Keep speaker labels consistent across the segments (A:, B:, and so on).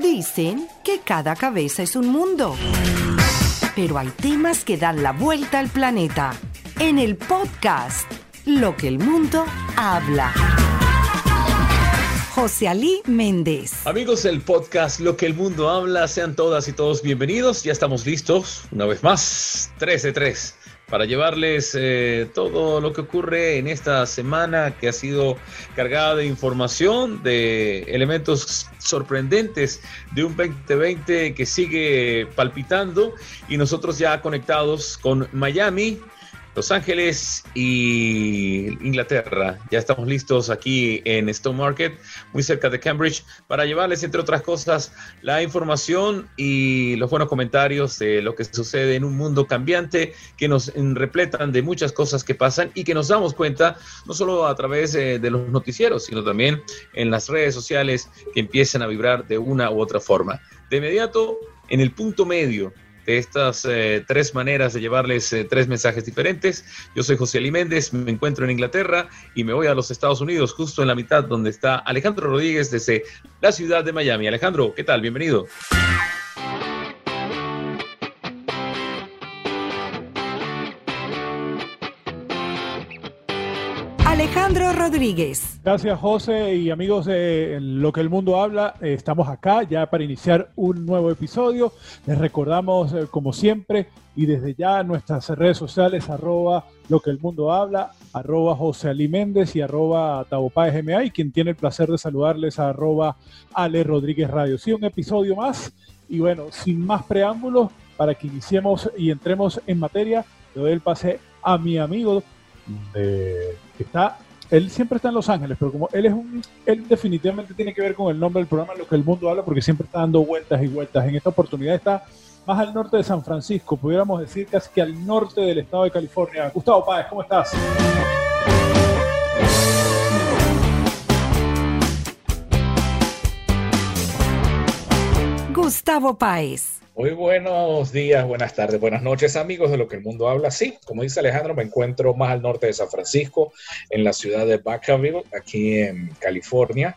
A: Dicen que cada cabeza es un mundo. Pero hay temas que dan la vuelta al planeta. En el podcast, Lo que el mundo habla. José Ali Méndez.
B: Amigos del podcast Lo que el mundo habla, sean todas y todos bienvenidos. Ya estamos listos, una vez más, 3 de 3 para llevarles eh, todo lo que ocurre en esta semana que ha sido cargada de información, de elementos sorprendentes de un 2020 que sigue palpitando. Y nosotros ya conectados con Miami los Ángeles y Inglaterra. Ya estamos listos aquí en Stone Market, muy cerca de Cambridge, para llevarles, entre otras cosas, la información y los buenos comentarios de lo que sucede en un mundo cambiante que nos repletan de muchas cosas que pasan y que nos damos cuenta no solo a través de, de los noticieros, sino también en las redes sociales que empiezan a vibrar de una u otra forma. De inmediato, en el punto medio de estas eh, tres maneras de llevarles eh, tres mensajes diferentes. Yo soy José Ali Méndez, me encuentro en Inglaterra y me voy a los Estados Unidos, justo en la mitad donde está Alejandro Rodríguez desde la ciudad de Miami. Alejandro, ¿qué tal? Bienvenido.
A: Alejandro Rodríguez.
C: Gracias José y amigos de Lo que el mundo habla. Eh, estamos acá ya para iniciar un nuevo episodio. Les recordamos eh, como siempre y desde ya nuestras redes sociales arroba lo que el mundo habla, arroba José Ali Méndez y arroba GMA y quien tiene el placer de saludarles arroba Ale Rodríguez Radio. Sí, un episodio más y bueno, sin más preámbulos, para que iniciemos y entremos en materia, le doy el pase a mi amigo de está, él siempre está en Los Ángeles, pero como él es un, él definitivamente tiene que ver con el nombre del programa, lo que el mundo habla, porque siempre está dando vueltas y vueltas. En esta oportunidad está más al norte de San Francisco, pudiéramos decir casi que al norte del estado de California. Gustavo Páez, ¿cómo estás?
A: Gustavo Páez.
D: Muy buenos días, buenas tardes, buenas noches, amigos de lo que el mundo habla. Sí, como dice Alejandro, me encuentro más al norte de San Francisco, en la ciudad de Vacaville, aquí en California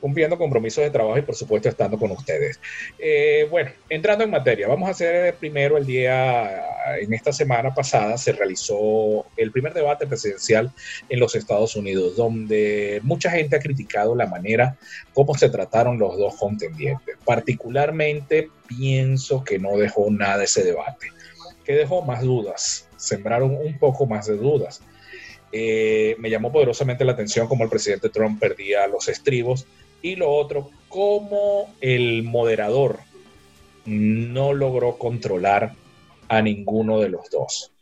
D: cumpliendo compromisos de trabajo y por supuesto estando con ustedes. Eh, bueno, entrando en materia, vamos a hacer primero el día, en esta semana pasada se realizó el primer debate presidencial en los Estados Unidos, donde mucha gente ha criticado la manera como se trataron los dos contendientes. Particularmente pienso que no dejó nada ese debate, que dejó más dudas, sembraron un poco más de dudas. Eh, me llamó poderosamente la atención como el presidente Trump perdía los estribos y lo otro, cómo el moderador no logró controlar a ninguno de los dos.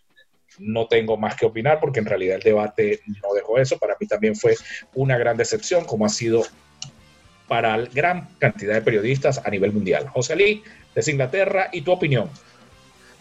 D: No tengo más que opinar porque en realidad el debate no dejó eso. Para mí también fue una gran decepción, como ha sido para gran cantidad de periodistas a nivel mundial. José Lee, desde Inglaterra, ¿y tu opinión?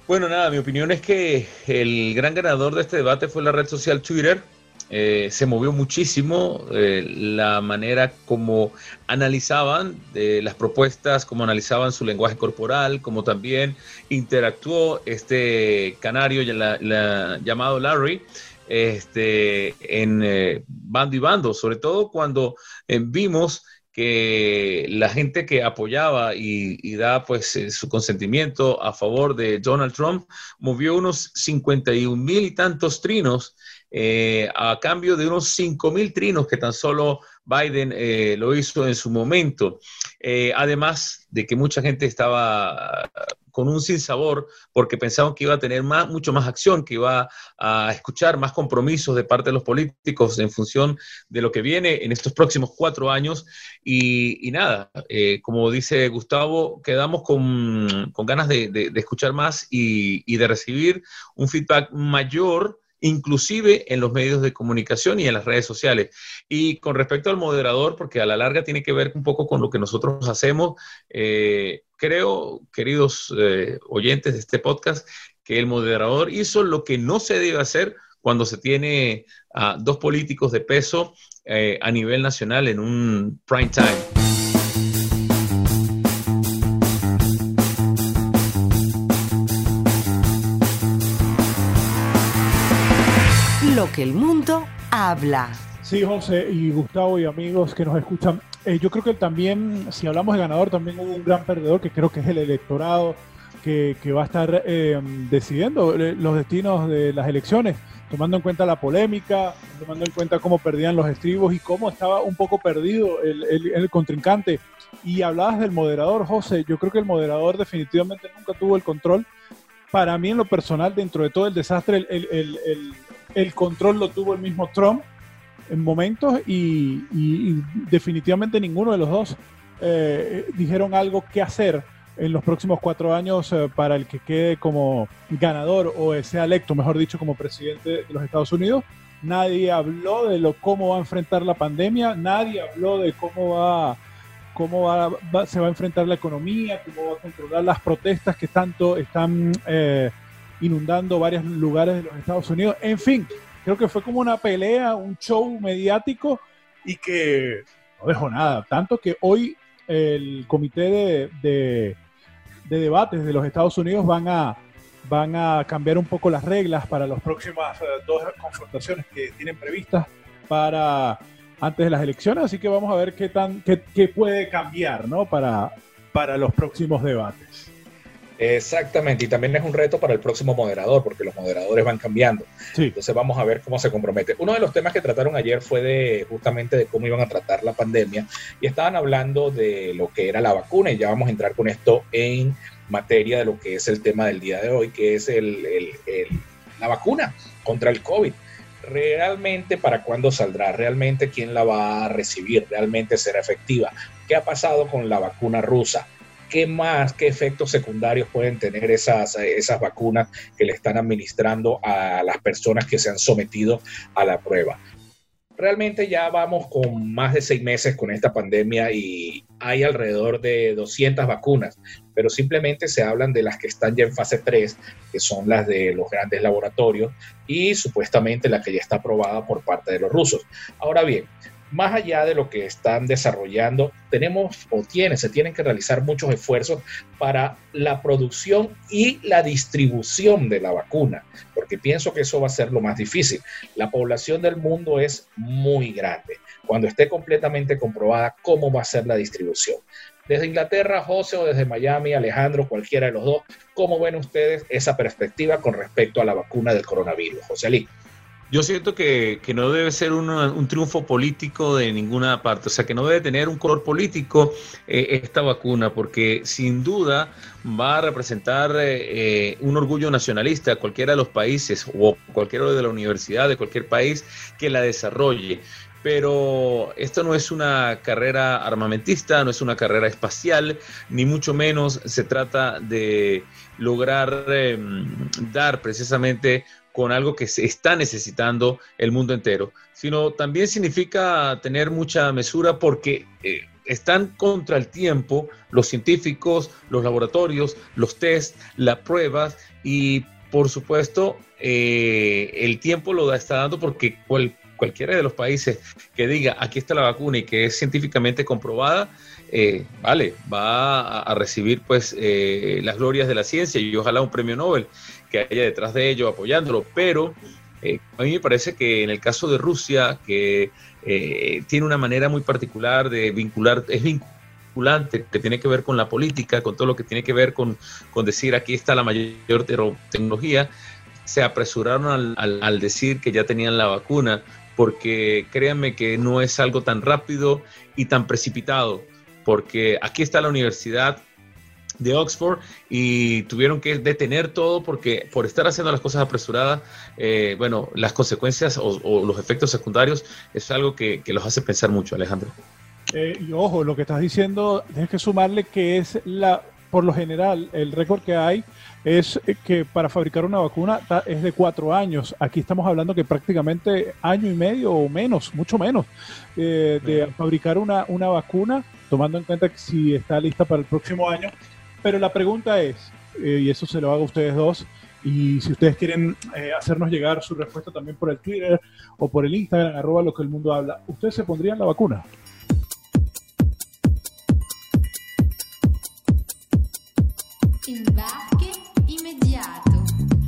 B: Bueno, nada, mi opinión es que el gran ganador de este debate fue la red social Twitter eh, se movió muchísimo eh, la manera como analizaban eh, las propuestas, como analizaban su lenguaje corporal, como también interactuó este canario llamado Larry este, en bando y bando, sobre todo cuando vimos que la gente que apoyaba y, y da pues su consentimiento a favor de Donald Trump movió unos 51 mil y tantos trinos eh, a cambio de unos 5 mil trinos que tan solo Biden eh, lo hizo en su momento. Eh, además de que mucha gente estaba con un sinsabor porque pensaban que iba a tener más, mucho más acción, que iba a escuchar más compromisos de parte de los políticos en función de lo que viene en estos próximos cuatro años. Y, nada, como dice Gustavo, quedamos con, ganas de, escuchar más y de recibir un feedback mayor inclusive en los medios de comunicación y en las redes sociales. Y con respecto al moderador, porque a la larga tiene que ver un poco con lo que nosotros hacemos, eh, creo, queridos eh, oyentes de este podcast, que el moderador hizo lo que no se debe hacer cuando se tiene a dos políticos de peso eh, a nivel nacional en un prime time.
A: Que el mundo habla.
C: Sí, José y Gustavo y amigos que nos escuchan. eh, yo creo que también, si hablamos de ganador, también hubo un gran perdedor que creo que es el electorado que, va a estar eh, decidiendo los destinos de las elecciones, tomando en cuenta la polémica, tomando en cuenta cómo perdían los estribos y cómo estaba un poco perdido el, contrincante. Y hablabas del moderador, José, yo creo que el moderador definitivamente nunca tuvo el control. Para mí, en lo personal, dentro de todo el desastre, el control lo tuvo el mismo Trump en momentos y, definitivamente ninguno de los dos eh, dijeron algo que hacer en los próximos cuatro años eh, para el que quede como ganador o sea electo, mejor dicho, como presidente de los Estados Unidos. Nadie habló de lo cómo va a enfrentar la pandemia, nadie habló de cómo va cómo va, se va a enfrentar la economía, cómo va a controlar las protestas que tanto están eh, inundando varios lugares de los Estados Unidos. En fin, creo que fue como una pelea, un show mediático y que no dejó nada. Tanto que hoy el comité de, debates de los Estados Unidos van a, van a cambiar un poco las reglas para las próximas eh, dos confrontaciones que tienen previstas para antes de las elecciones, así que vamos a ver qué tan qué, puede cambiar ¿no? para, para los próximos debates.
D: Exactamente, y también es un reto para el próximo moderador, porque los moderadores van cambiando. Entonces vamos a ver cómo se compromete. Uno de los temas que trataron ayer fue de justamente de cómo iban a tratar la pandemia y estaban hablando de lo que era la vacuna y ya vamos a entrar con esto en materia de lo que es el tema del día de hoy, que es el, la vacuna contra el COVID. Realmente, ¿para cuándo saldrá? ¿Realmente quién la va a recibir? ¿Realmente será efectiva? ¿Qué ha pasado con la vacuna rusa? ¿Qué más, qué efectos secundarios pueden tener esas, esas vacunas que le están administrando a las personas que se han sometido a la prueba? Realmente ya vamos con más de seis meses con esta pandemia y hay alrededor de 200 vacunas, pero simplemente se hablan de las que están ya en fase 3, que son las de los grandes laboratorios y supuestamente la que ya está aprobada por parte de los rusos. Ahora bien, más allá de lo que están desarrollando, tenemos o tiene, se tienen que realizar muchos esfuerzos para la producción y la distribución de la vacuna, porque pienso que eso va a ser lo más difícil. La población del mundo es muy grande. Cuando esté completamente comprobada, ¿cómo va a ser la distribución? Desde Inglaterra, José, o desde Miami, Alejandro, cualquiera de los dos, ¿cómo ven ustedes esa perspectiva con respecto a la vacuna del coronavirus? José Ali.
B: Yo siento que, no debe ser un triunfo político de ninguna parte, o sea, que no debe tener un color político eh, esta vacuna, porque sin duda va a representar eh, eh, un orgullo nacionalista cualquiera de los países o cualquiera de la universidad de cualquier país que la desarrolle. Pero esto no es una carrera armamentista, no es una carrera espacial, ni mucho menos se trata de lograr em, dar precisamente con algo que se está necesitando el mundo entero, sino también significa tener mucha mesura porque eh, están contra el tiempo los científicos, los laboratorios, los test, las pruebas y por supuesto eh, el tiempo lo está dando porque cualquiera de los países que diga aquí está la vacuna y que es científicamente comprobada, eh, vale, va a, recibir pues las glorias de la ciencia y ojalá un premio Nobel que haya detrás de ello apoyándolo, pero eh, a mí me parece que en el caso de Rusia, que eh, tiene una manera muy particular de vincular, es vinculante, que tiene que ver con la política, con todo lo que tiene que ver con, con decir aquí está la mayor tecnología, se apresuraron al, al decir que ya tenían la vacuna, porque créanme que no es algo tan rápido y tan precipitado, porque aquí está la universidad de Oxford y tuvieron que detener todo porque por estar haciendo las cosas apresuradas, eh, bueno, las consecuencias o, los efectos secundarios es algo que, los hace pensar mucho, Alejandro.
C: Eh, y ojo, lo que estás diciendo, tienes que sumarle que es la, por lo general, el récord que hay es que para fabricar una vacuna es de cuatro años. Aquí estamos hablando que prácticamente año y medio o menos, mucho menos, eh, de fabricar una, una vacuna, tomando en cuenta que si está lista para el próximo año, pero la pregunta es, eh, y eso se lo hago a ustedes dos, y si ustedes quieren eh, hacernos llegar su respuesta también por el Twitter o por el Instagram, arroba lo que el mundo habla, ¿ustedes se pondrían la vacuna?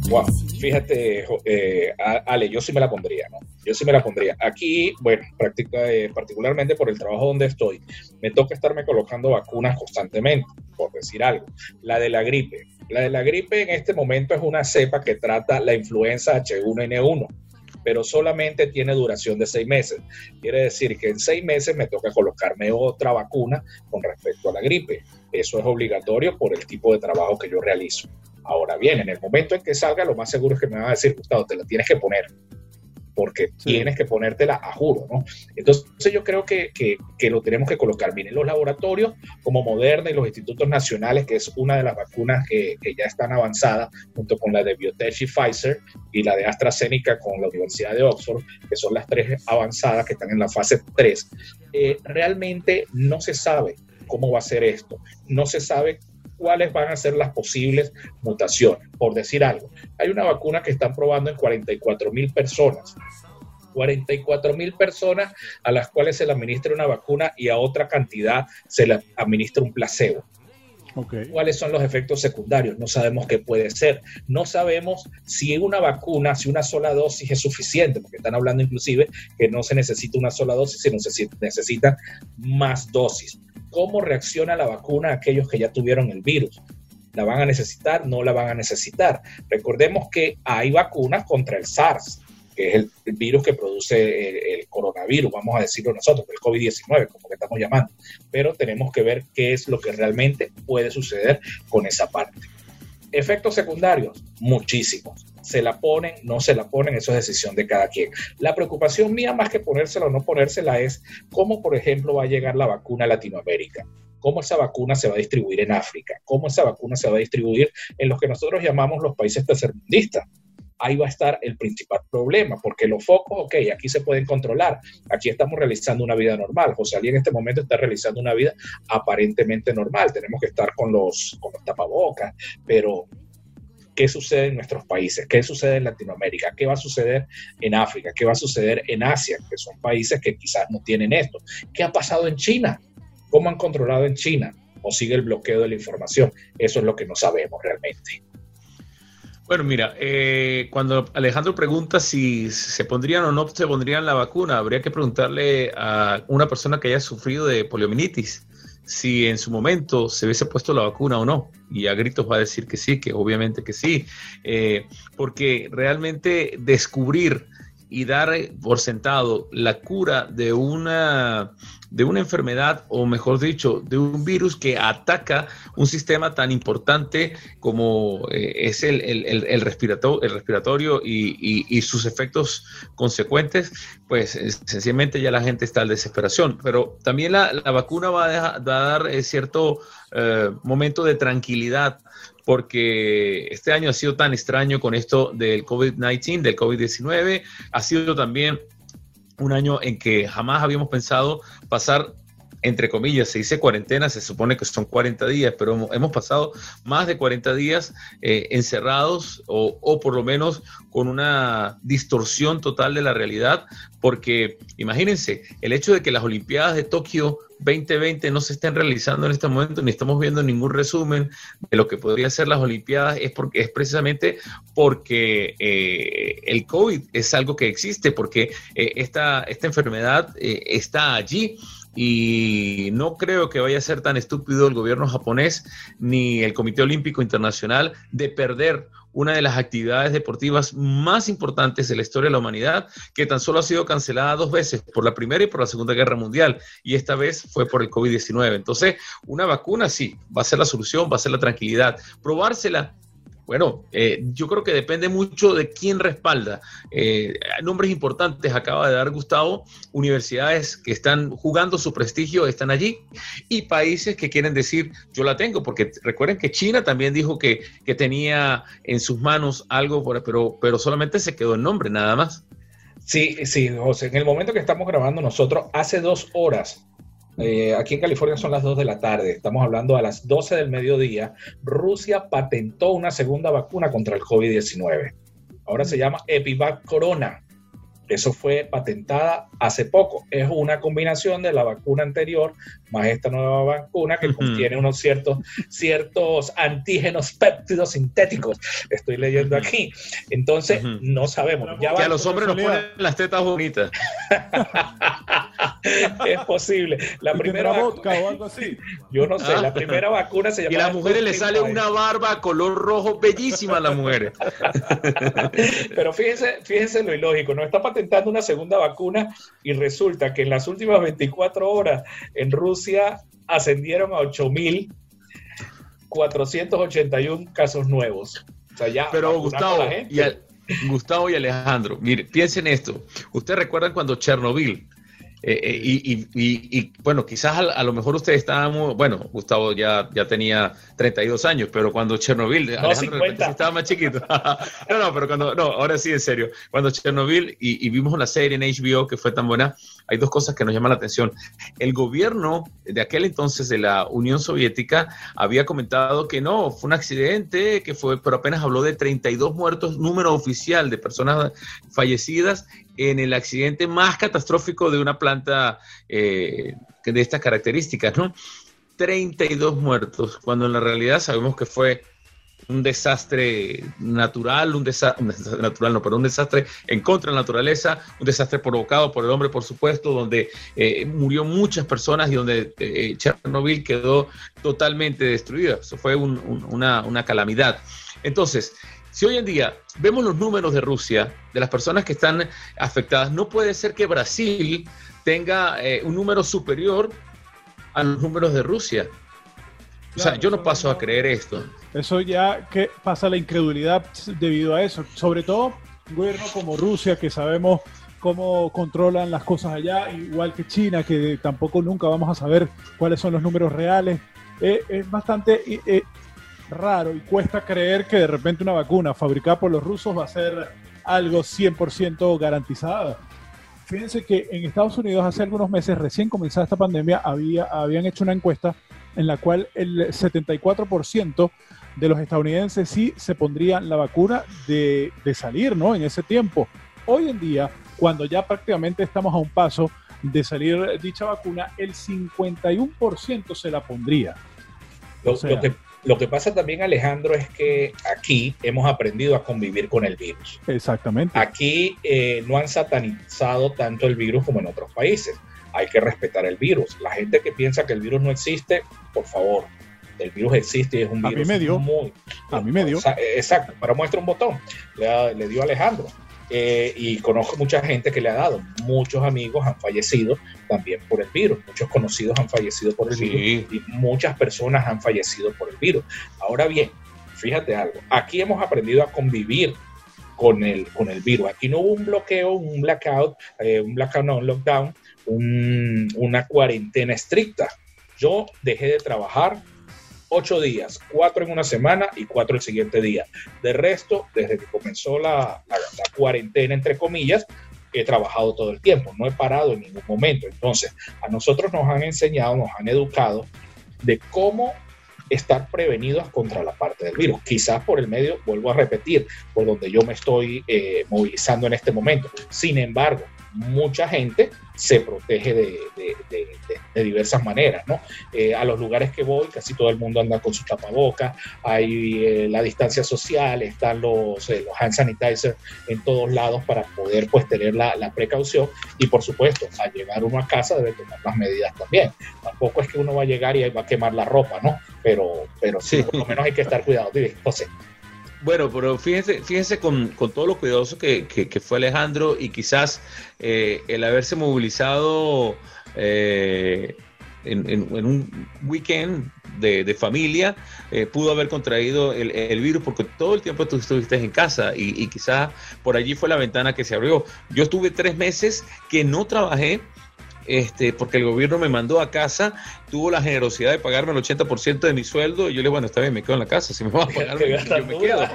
D: Wow, fíjate, eh, Ale, yo sí me la pondría, ¿no? Yo sí me la pondría. Aquí, bueno, práctica, eh, particularmente por el trabajo donde estoy, me toca estarme colocando vacunas constantemente, por decir algo. La de la gripe. La de la gripe en este momento es una cepa que trata la influenza H1N1 pero solamente tiene duración de seis meses. Quiere decir que en seis meses me toca colocarme otra vacuna con respecto a la gripe. Eso es obligatorio por el tipo de trabajo que yo realizo. Ahora bien, en el momento en que salga, lo más seguro es que me va a decir, Gustavo, te la tienes que poner porque tienes que ponértela a juro, ¿no? Entonces yo creo que, que, lo tenemos que colocar. Miren, los laboratorios como Moderna y los institutos nacionales, que es una de las vacunas que, que, ya están avanzadas, junto con la de Biotech y Pfizer, y la de AstraZeneca con la Universidad de Oxford, que son las tres avanzadas que están en la fase 3, eh, realmente no se sabe cómo va a ser esto. No se sabe cuáles van a ser las posibles mutaciones. Por decir algo, hay una vacuna que están probando en 44 mil personas. 44 mil personas a las cuales se le administra una vacuna y a otra cantidad se le administra un placebo. ¿Cuáles son los efectos secundarios? No sabemos qué puede ser. No sabemos si una vacuna, si una sola dosis es suficiente, porque están hablando inclusive que no se necesita una sola dosis, sino se necesitan más dosis cómo reacciona la vacuna a aquellos que ya tuvieron el virus. ¿La van a necesitar? ¿No la van a necesitar? Recordemos que hay vacunas contra el SARS, que es el, virus que produce el, coronavirus, vamos a decirlo nosotros, el COVID-19, como que estamos llamando. Pero tenemos que ver qué es lo que realmente puede suceder con esa parte. Efectos secundarios, muchísimos. Se la ponen, no se la ponen, eso es decisión de cada quien. La preocupación mía, más que ponérsela o no ponérsela, es cómo, por ejemplo, va a llegar la vacuna a Latinoamérica cómo esa vacuna se va a distribuir en África, cómo esa vacuna se va a distribuir en los que nosotros llamamos los países tercermundistas. Ahí va a estar el principal problema, porque los focos, ok, aquí se pueden controlar, aquí estamos realizando una vida normal. José Ali en este momento está realizando una vida aparentemente normal, tenemos que estar con los, con los tapabocas, pero qué sucede en nuestros países, qué sucede en Latinoamérica, qué va a suceder en África, qué va a suceder en Asia, que son países que quizás no tienen esto. ¿Qué ha pasado en China? ¿Cómo han controlado en China? ¿O sigue el bloqueo de la información? Eso es lo que no sabemos realmente.
B: Bueno, mira, eh, cuando Alejandro pregunta si se pondrían o no se pondrían la vacuna, habría que preguntarle a una persona que haya sufrido de poliomielitis si en su momento se hubiese puesto la vacuna o no. Y a gritos va a decir que sí, que obviamente que sí, eh, porque realmente descubrir y dar por sentado la cura de una de una enfermedad, o mejor dicho, de un virus que ataca un sistema tan importante como eh, es el, el, respiratorio, y, sus efectos consecuentes, pues sencillamente ya la gente está en desesperación. Pero también la, vacuna va a, dar eh, cierto eh, momento de tranquilidad porque este año ha sido tan extraño con esto del COVID-19, del COVID-19, ha sido también un año en que jamás habíamos pensado pasar entre comillas, se dice cuarentena, se supone que son 40 días, pero hemos pasado más de 40 días eh, encerrados o, o, por lo menos con una distorsión total de la realidad, porque imagínense, el hecho de que las Olimpiadas de Tokio 2020 no se estén realizando en este momento, ni estamos viendo ningún resumen de lo que podrían ser las Olimpiadas, es, porque, es precisamente porque eh, el COVID es algo que existe, porque eh, esta, esta enfermedad eh, está allí y no creo que vaya a ser tan estúpido el gobierno japonés ni el Comité Olímpico Internacional de perder una de las actividades deportivas más importantes de la historia de la humanidad, que tan solo ha sido cancelada dos veces, por la Primera y por la Segunda Guerra Mundial, y esta vez fue por el COVID-19. Entonces, una vacuna sí, va a ser la solución, va a ser la tranquilidad. Probársela bueno, eh, yo creo que depende mucho de quién respalda. Eh, nombres importantes acaba de dar Gustavo, universidades que están jugando su prestigio están allí y países que quieren decir yo la tengo, porque recuerden que China también dijo que, que tenía en sus manos algo, pero, pero solamente se quedó el nombre, nada más.
D: Sí, sí, José, en el momento que estamos grabando nosotros, hace dos horas eh, aquí en California son las 2 de la tarde, estamos hablando a las 12 del mediodía. Rusia patentó una segunda vacuna contra el COVID-19. Ahora se llama Epivac Corona. Eso fue patentada hace poco. Es una combinación de la vacuna anterior más esta nueva vacuna que contiene unos ciertos, ciertos antígenos péptidos sintéticos. Estoy leyendo aquí. Entonces, no sabemos.
B: Ya que a los hombres nos ponen las tetas bonitas.
D: es posible. La primera
C: vodka o algo así.
D: Yo no sé, la primera vacuna se llama.
B: Y a las mujeres le sale una barba color rojo bellísima a las mujeres.
D: Pero fíjense, fíjense lo ilógico, no está patentando una segunda vacuna y resulta que en las últimas 24 horas en Rusia ascendieron a 8.481 casos nuevos.
B: O sea, ya Pero Gustavo, y Gustavo y Alejandro, mire, piensen esto. Ustedes recuerdan cuando Chernobyl eh, eh, y, y, bueno, quizás a, lo mejor ustedes estaban, bueno, Gustavo ya, ya tenía 32 años, pero cuando Chernobyl,
D: no, estaba
B: más chiquito. no, no, pero cuando, no, ahora sí, en serio, cuando Chernobyl y, vimos una serie en HBO que fue tan buena, hay dos cosas que nos llaman la atención. El gobierno de aquel entonces de la Unión Soviética había comentado que no, fue un accidente, que fue, pero apenas habló de 32 muertos, número oficial de personas fallecidas en el accidente más catastrófico de una planta eh, de estas características, ¿no? 32 muertos, cuando en la realidad sabemos que fue un desastre natural, un desastre, natural no, pero un desastre en contra de la naturaleza, un desastre provocado por el hombre, por supuesto, donde eh, murió muchas personas y donde eh, Chernobyl quedó totalmente destruida. Eso fue una, una calamidad. Entonces, si hoy en día vemos los números de Rusia, de las personas que están afectadas, no puede ser que Brasil tenga eh, un número superior a los números de Rusia. o sea, yo no paso a creer esto.
C: Eso ya que pasa la incredulidad debido a eso. Sobre todo un gobierno como Rusia, que sabemos cómo controlan las cosas allá, igual que China, que tampoco nunca vamos a saber cuáles son los números reales. Eh, es bastante eh, raro y cuesta creer que de repente una vacuna fabricada por los rusos va a ser algo 100% garantizado. Fíjense que en Estados Unidos hace algunos meses, recién comenzada esta pandemia, había, habían hecho una encuesta en la cual el 74% de los estadounidenses sí se pondrían la vacuna de, de salir, ¿no? En ese tiempo. Hoy en día, cuando ya prácticamente estamos a un paso de salir dicha vacuna, el 51% se la pondría.
D: Lo, que, lo que pasa también, Alejandro, es que aquí hemos aprendido a convivir con el virus.
C: Exactamente.
D: Aquí eh, no han satanizado tanto el virus como en otros países. Hay que respetar el virus. La gente que piensa que el virus no existe, por favor, el virus existe y es un virus
C: a mí me dio.
D: muy...
C: A mí me dio.
D: Exacto, pero muestra un botón. Le, le dio Alejandro. Eh, y conozco mucha gente que le ha dado. Muchos amigos han fallecido también por el virus, muchos conocidos han fallecido por el virus y muchas personas han fallecido por el virus. Ahora bien, fíjate algo, aquí hemos aprendido a convivir con el, con el virus. Aquí no hubo un bloqueo, un blackout, eh, un blackout, no, un lockdown, una cuarentena estricta. Yo dejé de trabajar ocho días, cuatro en una semana y cuatro el siguiente día. De resto, desde que comenzó la, cuarentena, entre comillas, he trabajado todo el tiempo, no he parado en ningún momento. Entonces, a nosotros nos han enseñado, nos han educado de cómo estar prevenidos contra la parte del virus. Quizás por el medio, vuelvo a repetir, por donde yo me estoy eh, movilizando en este momento. Sin embargo, mucha gente se protege de, diversas maneras, ¿no? Eh, a los lugares que voy, casi todo el mundo anda con su tapabocas, hay eh, la distancia social, están los, eh, los hand sanitizer en todos lados para poder pues tener la, precaución y por supuesto, al llegar uno a casa debe tomar las medidas también. Tampoco es que uno va a llegar y va a quemar la ropa, ¿no? Pero, pero sí, por lo menos hay que estar cuidado. José.
B: Bueno, pero fíjense, fíjense con, todo lo cuidadoso que, fue Alejandro y quizás eh, el haberse movilizado eh, en, un weekend de, familia eh, pudo haber contraído el, virus porque todo el tiempo tú estuviste en casa y, y quizás por allí fue la ventana que se abrió. Yo estuve tres meses que no trabajé este, porque el gobierno me mandó a casa, tuvo la generosidad de pagarme el 80% de mi sueldo, y yo le dije, bueno, está bien, me quedo en la casa, si me va a pagar, yo me quedo.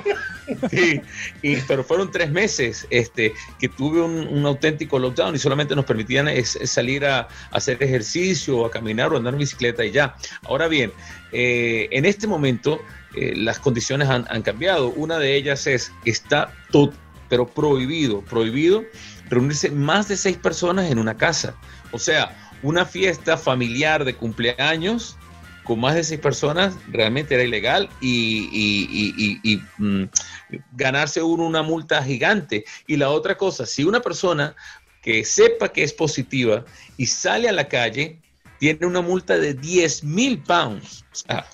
B: y, pero fueron tres meses este, que tuve un, auténtico lockdown y solamente nos permitían salir a, hacer ejercicio, o a caminar o andar en bicicleta y ya. Ahora bien, eh, en este momento eh, las condiciones han, han cambiado. Una de ellas es, está todo, pero prohibido, prohibido reunirse más de seis personas en una casa. O sea, una fiesta familiar de cumpleaños con más de seis personas realmente era ilegal y, mm, ganarse uno una multa gigante. Y la otra cosa, si una persona que sepa que es positiva y sale a la calle, tiene una multa de 10 mil pounds. O sea,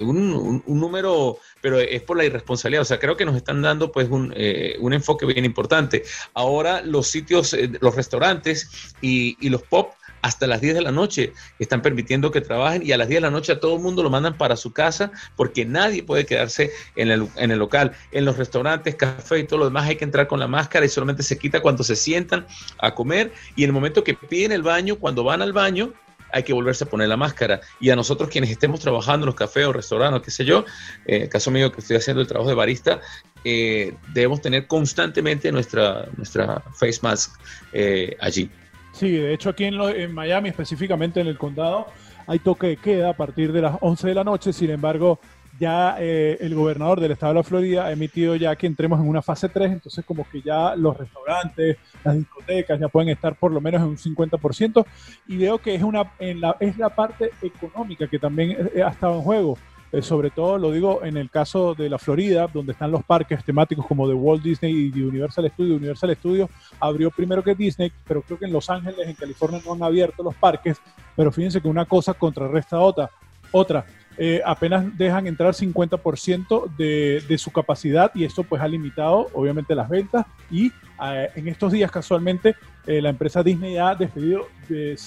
B: un, número, pero es por la irresponsabilidad. O sea, creo que nos están dando pues un, eh, enfoque bien importante. Ahora los sitios, eh, los restaurantes y, y los pop hasta las 10 de la noche están permitiendo que trabajen y a las 10 de la noche a todo el mundo lo mandan para su casa porque nadie puede quedarse en el, en el local. En los restaurantes, café y todo lo demás hay que entrar con la máscara y solamente se quita cuando se sientan a comer y en el momento que piden el baño, cuando van al baño, hay que volverse a poner la máscara. Y a nosotros quienes estemos trabajando en los cafés o restaurantes, qué sé yo, en el caso mío que estoy haciendo el trabajo de barista, eh, debemos tener constantemente nuestra, nuestra face mask eh, allí.
C: Sí, de hecho aquí en, Miami, específicamente en el condado, hay toque de queda a partir de las 11 de la noche. Sin embargo, ya eh, el gobernador del estado de la Florida ha emitido ya que entremos en una fase 3, entonces como que ya los restaurantes, las discotecas ya pueden estar por lo menos en un 50% y veo que es, una, en la, es la parte económica que también eh, ha estado en juego. Eh, sobre todo lo digo en el caso de la Florida, donde están los parques temáticos como de Walt Disney y Universal Studios. Universal Studios abrió primero que Disney, pero creo que en Los Ángeles, en California, no han abierto los parques. Pero fíjense que una cosa contrarresta a otra. Otra, eh, apenas dejan entrar 50% de, de, su capacidad y esto pues ha limitado obviamente las ventas y eh, en estos días casualmente la empresa Disney ha despedido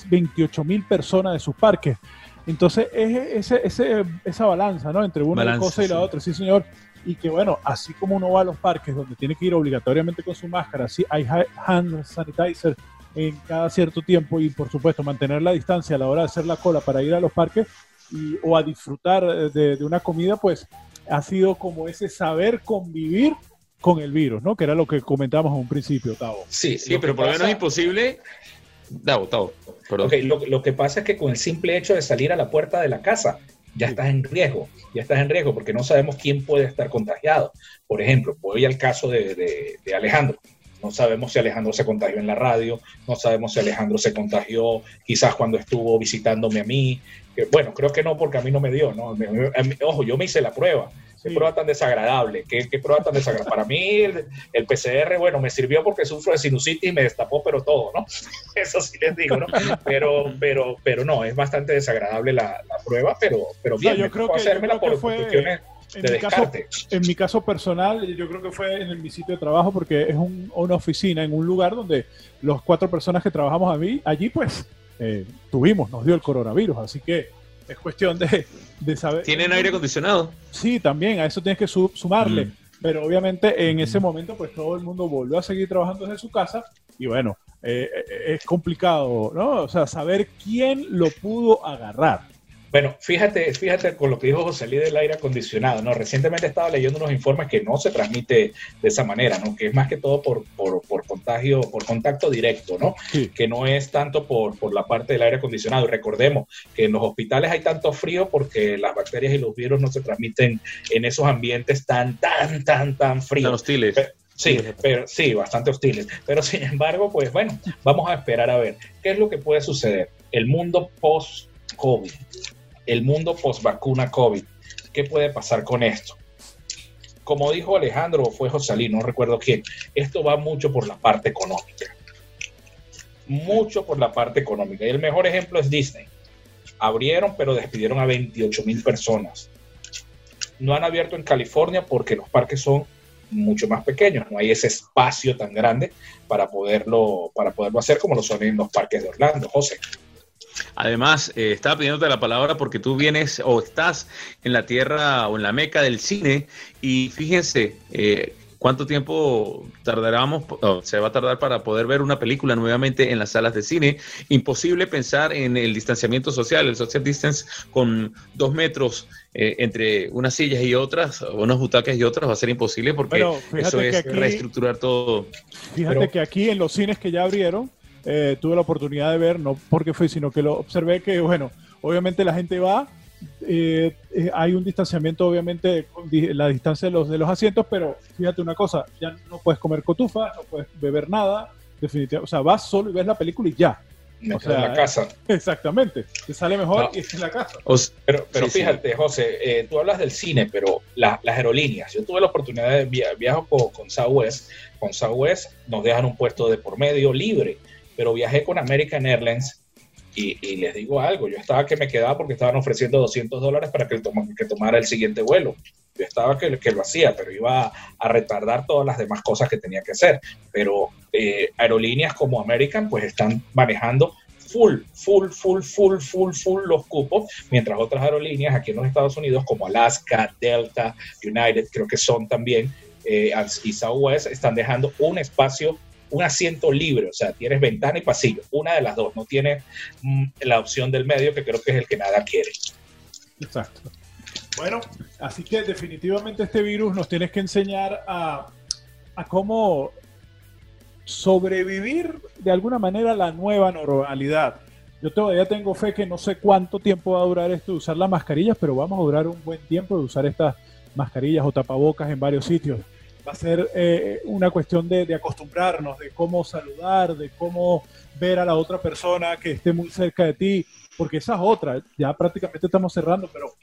C: 28 mil personas de sus parques. Entonces, es ese, esa balanza, ¿no? Entre una cosa y la otra, sí, señor. Y que, bueno, así como uno va a los parques donde tiene que ir obligatoriamente con su máscara, sí, hay hand sanitizer en cada cierto tiempo y, por supuesto, mantener la distancia a la hora de hacer la cola para ir a los parques y, o a disfrutar de, de una comida, pues ha sido como ese saber convivir con el virus, ¿no? Que era lo que comentábamos en un principio, Tavo.
B: Sí, sí, pero por lo menos es imposible
D: lo, que pasa es que con el simple hecho de salir a la puerta de la casa, ya estás en riesgo, ya estás en riesgo porque no sabemos quién puede estar contagiado. Por ejemplo, voy al caso de, Alejandro. No sabemos si Alejandro se contagió en la radio, no sabemos si Alejandro se contagió quizás cuando estuvo visitándome a mí. Bueno, creo que no porque a mí no me dio, ¿no? ojo, yo me hice la prueba Qué prueba tan desagradable, qué, prueba tan desagradable. Para mí el, PCR, bueno, me sirvió porque sufro de sinusitis y me destapó, pero todo, ¿no? Eso sí les digo, ¿no? Pero, pero, pero no, es bastante desagradable la, prueba, pero, pero bien,
C: yo creo que, hacérmela por cuestiones en mi, caso, en mi caso personal, yo creo que fue en mi sitio de trabajo porque es una oficina en un lugar donde los cuatro personas que trabajamos allí, allí pues eh, tuvimos, nos dio el coronavirus, así que es cuestión de, saber.
B: ¿Tienen aire acondicionado?
C: Sí, también, a eso tienes que sumarle. Mm. Pero obviamente en ese momento, pues todo el mundo volvió a seguir trabajando desde su casa y bueno, eh, eh, es complicado, ¿no? O sea, saber quién lo pudo agarrar.
D: Bueno, fíjate, fíjate con lo que dijo José Luis del aire acondicionado, ¿no? Recientemente estaba leyendo unos informes que no se transmite de esa manera, ¿no? Que es más que todo por, por, contagio, por contacto directo, ¿no? Que no es tanto por, por la parte del aire acondicionado. Recordemos que en los hospitales hay tanto frío porque las bacterias y los virus no se transmiten en esos ambientes tan, tan, tan, tan fríos. Tan
B: hostiles.
D: Sí, pero sí, bastante hostiles. Pero sin embargo, pues bueno, vamos a esperar a ver qué es lo que puede suceder. El mundo post-COVID el mundo post vacuna COVID. ¿Qué puede pasar con esto? Como dijo Alejandro, o fue José no recuerdo quién, esto va mucho por la parte económica. Mucho por la parte económica. Y el mejor ejemplo es Disney. Abrieron, pero despidieron a 28 mil personas. No han abierto en California porque los parques son mucho más pequeños, no hay ese espacio tan grande para poderlo, para poderlo hacer como lo son en los parques de Orlando, José.
B: Además, eh, estaba pidiéndote la palabra porque tú vienes o estás en la tierra o en la meca del cine y fíjense eh, cuánto tiempo tardaremos, se va a tardar para poder ver una película nuevamente en las salas de cine. Imposible pensar en el distanciamiento social, el social distance con dos metros eh, entre unas sillas y otras, unas butacas y otras, va a ser imposible porque eso es reestructurar todo.
C: Fíjate que aquí en los cines que ya abrieron, eh, tuve la oportunidad de ver, no porque fue, sino que lo observé que, bueno, obviamente la gente va, eh, eh, hay un distanciamiento, obviamente, la distancia de los, de los asientos, pero fíjate una cosa, ya no puedes comer cotufa, no puedes beber nada, definitivamente. O sea, vas solo y ves la película y ya.
D: O sea, en la casa.
C: Exactamente. Te sale mejor y es en la casa.
D: pero pero fíjate, José, eh, tú hablas del cine, pero las aerolíneas. Yo tuve la oportunidad de viajar con, con Southwest. Con Southwest nos dejan un puesto de por medio libre, pero viajé con American Airlines y, les digo algo, yo estaba que me quedaba porque estaban ofreciendo 200 dólares para que, que tomara el siguiente vuelo. Yo estaba que, lo hacía, pero iba a retardar todas las demás cosas que tenía que hacer. Pero eh, aerolíneas como American pues están manejando full, full, full, full, full, full los cupos, mientras otras aerolíneas aquí en los Estados Unidos como Alaska, Delta, United, creo que son también, eh, y Southwest están dejando un espacio un asiento libre, o sea, tienes ventana y pasillo, una de las dos, no tienes mm, la opción del medio que creo que es el que nada quiere.
C: Exacto. Bueno, así que definitivamente este virus nos tienes que enseñar a, a cómo sobrevivir de alguna manera la nueva normalidad. Yo todavía tengo fe que no sé cuánto tiempo va a durar esto de usar las mascarillas, pero vamos a durar un buen tiempo de usar estas mascarillas o tapabocas en varios sitios va a ser eh, una cuestión de, acostumbrarnos, de cómo saludar, de cómo ver a la otra persona que esté muy cerca de ti, porque esa es otra, ya prácticamente estamos cerrando, pero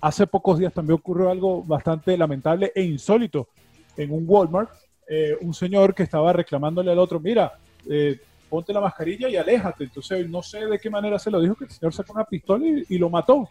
C: hace pocos días también ocurrió algo bastante lamentable e insólito. En un Walmart, eh, un señor que estaba reclamándole al otro, mira, eh, ponte la mascarilla y aléjate, entonces no sé de qué manera se lo dijo, que el señor sacó una pistola y lo mató,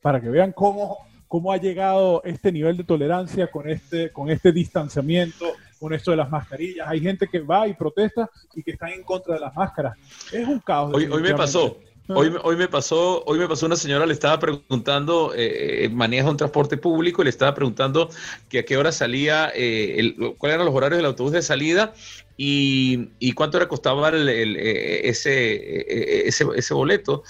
C: para que vean cómo cómo ha llegado este nivel de tolerancia con este, con este distanciamiento, con esto de las mascarillas. Hay gente que va y protesta y que están en contra de las máscaras. Es un caos.
B: Hoy, hoy me pasó. Ah. Hoy, hoy, me pasó, hoy me pasó una señora, le estaba preguntando, eh, eh, maneja un transporte público y le estaba preguntando que a qué hora salía, eh, cuáles eran los horarios del autobús de salida y, y cuánto era costaba el, ese, ese, ese boleto.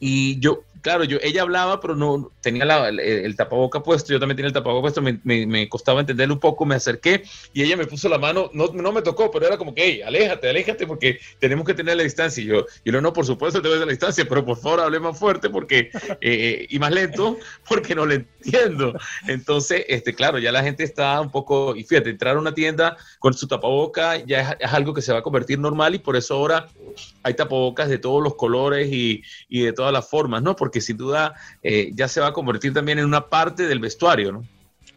B: Y yo, claro, yo, ella hablaba, pero no tenía el, tapaboca puesto, yo también tenía el tapaboca puesto, me, me, costaba entenderlo un poco, me acerqué y ella me puso la mano, no, no me tocó, pero era como que, hey, aléjate, aléjate porque tenemos que tener la distancia. Y yo, yo no, por supuesto, te ves a la distancia, pero por favor hable más fuerte porque, eh, eh, y más lento, porque no le entiendo. Entonces, este, claro, ya la gente está un poco, y fíjate, entrar a una tienda con su tapaboca ya es, algo que se va a convertir normal y por eso ahora hay tapabocas de todos los colores y, y de todas las formas, ¿no? Porque que sin duda eh, ya se va a convertir también en una parte del vestuario, ¿no?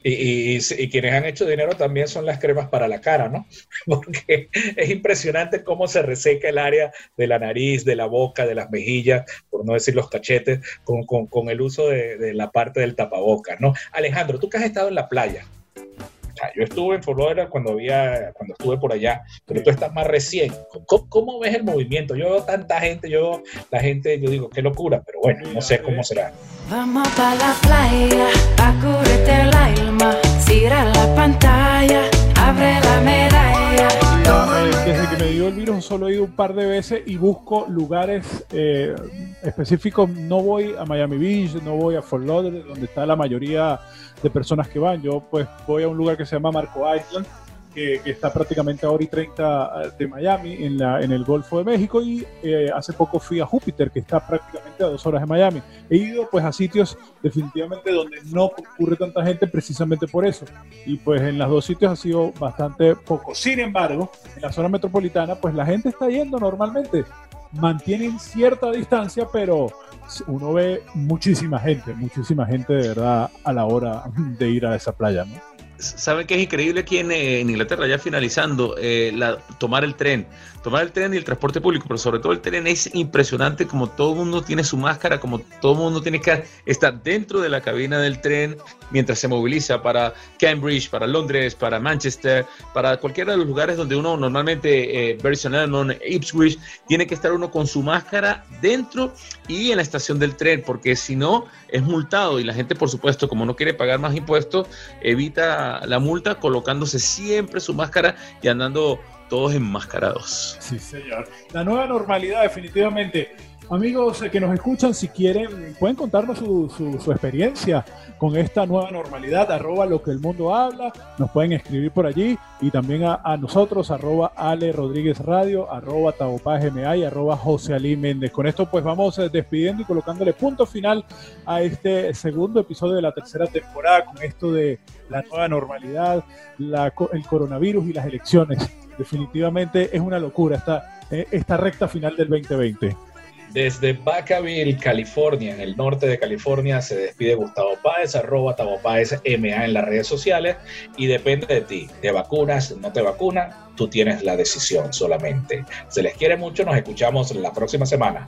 D: Y, quienes han hecho dinero también son las cremas para la cara, ¿no? Porque es impresionante cómo se reseca el área de la nariz, de la boca, de las mejillas, por no decir los cachetes, con, el uso de, de, la parte del tapabocas, ¿no? Alejandro, tú que has estado en la playa, yo estuve en Florida cuando había, cuando estuve por allá, pero tú estás más recién. ¿Cómo, ves el movimiento? Yo veo tanta gente, yo la gente, yo digo, qué locura, pero bueno, no sé cómo será. Vamos para la playa, el alma, cierra la pantalla,
C: medalla. Desde que me dio el virus solo he ido un par de veces y busco lugares eh, específicos. No voy a Miami Beach, no voy a Fort Lauderdale, donde está la mayoría de personas que van. Yo pues voy a un lugar que se llama Marco Island, que, está prácticamente a hora y 30 eh, de Miami, en, la, en el Golfo de México, y eh, hace poco fui a Júpiter, que está prácticamente a dos horas de Miami. He ido pues a sitios definitivamente donde no ocurre tanta gente precisamente por eso. Y pues en los dos sitios ha sido bastante poco. Sin embargo, en la zona metropolitana pues la gente está yendo normalmente. Mantienen cierta distancia, pero uno ve muchísima gente, muchísima gente de verdad a la hora de ir a esa playa, ¿no?
B: ¿Saben que es increíble aquí en, Inglaterra, ya finalizando, eh, la, tomar el tren? tomar el tren y el transporte público, pero sobre todo el tren es impresionante como todo mundo tiene su máscara, como todo mundo tiene que estar dentro de la cabina del tren mientras se moviliza para Cambridge, para Londres, para Manchester, para cualquiera de los lugares donde uno normalmente, eh, Bury Ipswich, tiene que estar uno con su máscara dentro y en la estación del tren, porque si no es multado y la gente, por supuesto, como no quiere pagar más impuestos, evita la multa colocándose siempre su máscara y andando todos enmascarados.
C: Sí, señor. La nueva normalidad, definitivamente. Amigos que nos escuchan, si quieren, pueden contarnos su, experiencia con esta nueva normalidad, arroba lo que el mundo habla, nos pueden escribir por allí y también a, nosotros, arroba Ale Rodríguez Radio, arroba Tabopagma y arroba José Ali Méndez. Con esto pues vamos eh, despidiendo y colocándole punto final a este segundo episodio de la tercera temporada con esto de la nueva normalidad, la, el coronavirus y las elecciones definitivamente es una locura. Está, eh, esta recta final del 2020.
D: Desde Vacaville, California, en el norte de California, se despide Gustavo Páez, arroba Tavo Páez MA en las redes sociales y depende de ti. ¿Te vacunas? ¿No te vacunas? Tú tienes la decisión solamente. Se les quiere mucho, nos escuchamos la próxima semana.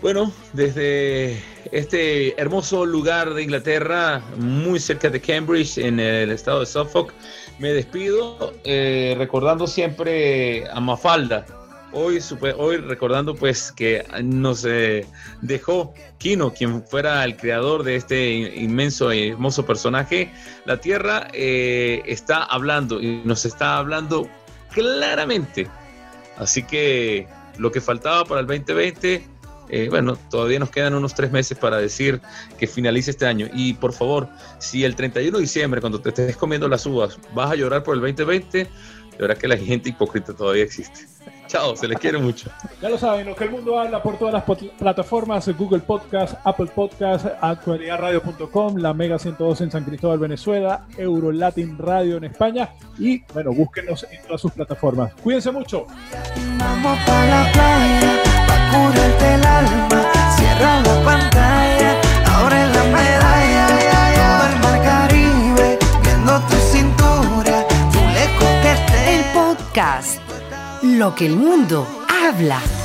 B: Bueno, desde este hermoso lugar de Inglaterra, muy cerca de Cambridge, en el estado de Suffolk, me despido eh, recordando siempre a Mafalda. Hoy, hoy recordando pues que nos eh, dejó Kino, quien fuera el creador de este inmenso y hermoso personaje. La Tierra eh, está hablando y nos está hablando claramente. Así que lo que faltaba para el 2020 eh, bueno, todavía nos quedan unos tres meses para decir que finalice este año. Y por favor, si el 31 de diciembre, cuando te estés comiendo las uvas, vas a llorar por el 2020, de verdad que la gente hipócrita todavía existe. Chao, se les quiere mucho.
C: Ya lo saben, lo que el mundo habla por todas las plataformas, Google Podcast, Apple Podcast, actualidadradio.com, la Mega 102 en San Cristóbal, Venezuela, Eurolatin Radio en España y bueno, búsquenos en todas sus plataformas. Cuídense mucho. Vamos para la playa, curarte el alma, cierra la pantalla,
A: lo que el mundo habla.